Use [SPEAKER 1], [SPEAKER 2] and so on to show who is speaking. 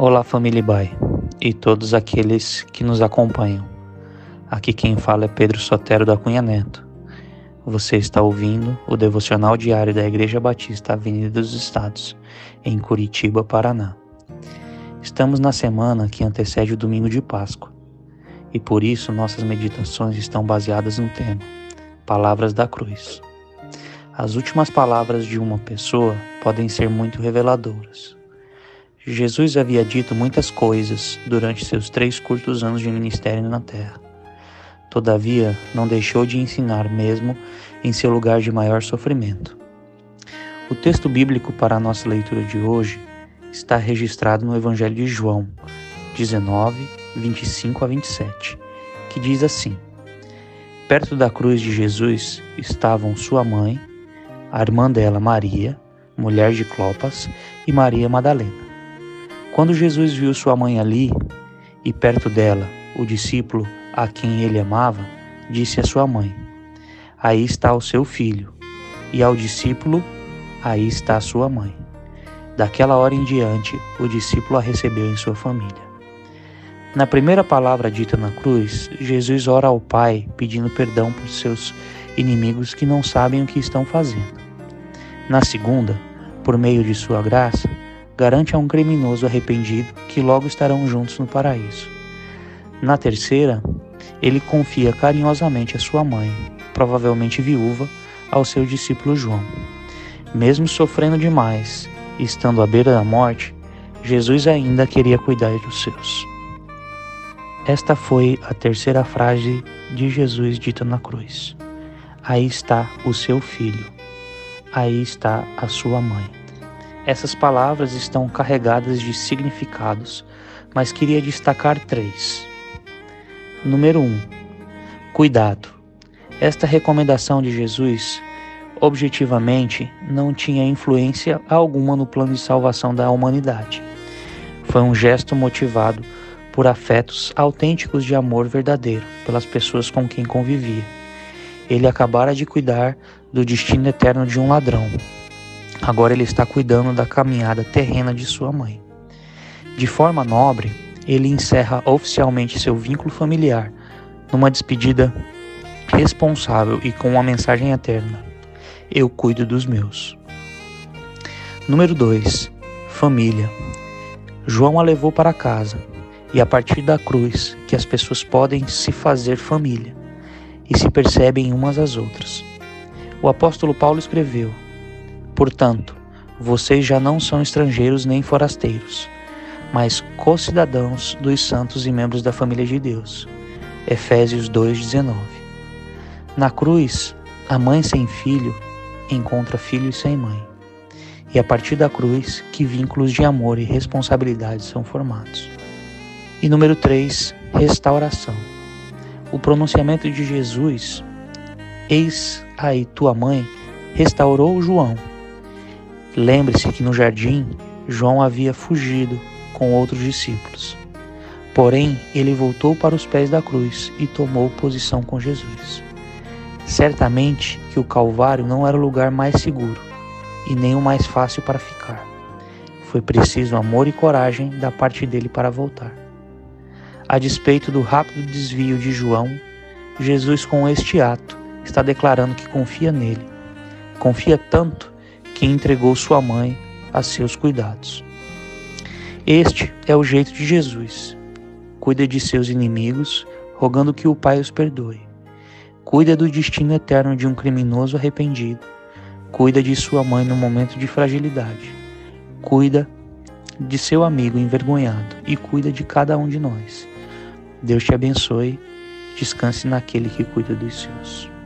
[SPEAKER 1] Olá, família Bai e todos aqueles que nos acompanham. Aqui quem fala é Pedro Sotero da Cunha Neto. Você está ouvindo o devocional diário da Igreja Batista Avenida dos Estados, em Curitiba, Paraná. Estamos na semana que antecede o domingo de Páscoa e por isso nossas meditações estão baseadas no tema Palavras da Cruz. As últimas palavras de uma pessoa podem ser muito reveladoras. Jesus havia dito muitas coisas durante seus três curtos anos de ministério na terra. Todavia, não deixou de ensinar mesmo em seu lugar de maior sofrimento. O texto bíblico para a nossa leitura de hoje está registrado no Evangelho de João 19, 25 a 27, que diz assim: Perto da cruz de Jesus estavam sua mãe, a irmã dela Maria, mulher de Clopas, e Maria Madalena. Quando Jesus viu sua mãe ali e perto dela o discípulo a quem ele amava, disse à sua mãe: Aí está o seu filho. E ao discípulo: Aí está a sua mãe. Daquela hora em diante, o discípulo a recebeu em sua família. Na primeira palavra dita na cruz, Jesus ora ao Pai pedindo perdão por seus inimigos que não sabem o que estão fazendo. Na segunda, por meio de sua graça, garante a um criminoso arrependido que logo estarão juntos no paraíso. Na terceira, ele confia carinhosamente a sua mãe, provavelmente viúva, ao seu discípulo João. Mesmo sofrendo demais e estando à beira da morte, Jesus ainda queria cuidar dos seus. Esta foi a terceira frase de Jesus dita na cruz. Aí está o seu filho. Aí está a sua mãe. Essas palavras estão carregadas de significados, mas queria destacar três. Número 1. Um, cuidado. Esta recomendação de Jesus objetivamente não tinha influência alguma no plano de salvação da humanidade. Foi um gesto motivado por afetos autênticos de amor verdadeiro pelas pessoas com quem convivia. Ele acabara de cuidar do destino eterno de um ladrão, Agora ele está cuidando da caminhada terrena de sua mãe. De forma nobre, ele encerra oficialmente seu vínculo familiar numa despedida responsável e com uma mensagem eterna: Eu cuido dos meus. Número 2. Família. João a levou para casa, e a partir da cruz que as pessoas podem se fazer família e se percebem umas às outras. O apóstolo Paulo escreveu: Portanto, vocês já não são estrangeiros nem forasteiros, mas co-cidadãos dos santos e membros da família de Deus. Efésios 2:19. Na cruz, a mãe sem filho encontra filho sem mãe. E a partir da cruz que vínculos de amor e responsabilidade são formados. E número 3, restauração. O pronunciamento de Jesus, eis aí tua mãe, restaurou João Lembre-se que no jardim João havia fugido com outros discípulos. Porém, ele voltou para os pés da cruz e tomou posição com Jesus. Certamente que o Calvário não era o lugar mais seguro e nem o mais fácil para ficar. Foi preciso amor e coragem da parte dele para voltar. A despeito do rápido desvio de João, Jesus, com este ato, está declarando que confia nele. Confia tanto que entregou sua mãe a seus cuidados. Este é o jeito de Jesus. Cuida de seus inimigos, rogando que o Pai os perdoe. Cuida do destino eterno de um criminoso arrependido. Cuida de sua mãe no momento de fragilidade. Cuida de seu amigo envergonhado e cuida de cada um de nós. Deus te abençoe. Descanse naquele que cuida dos seus.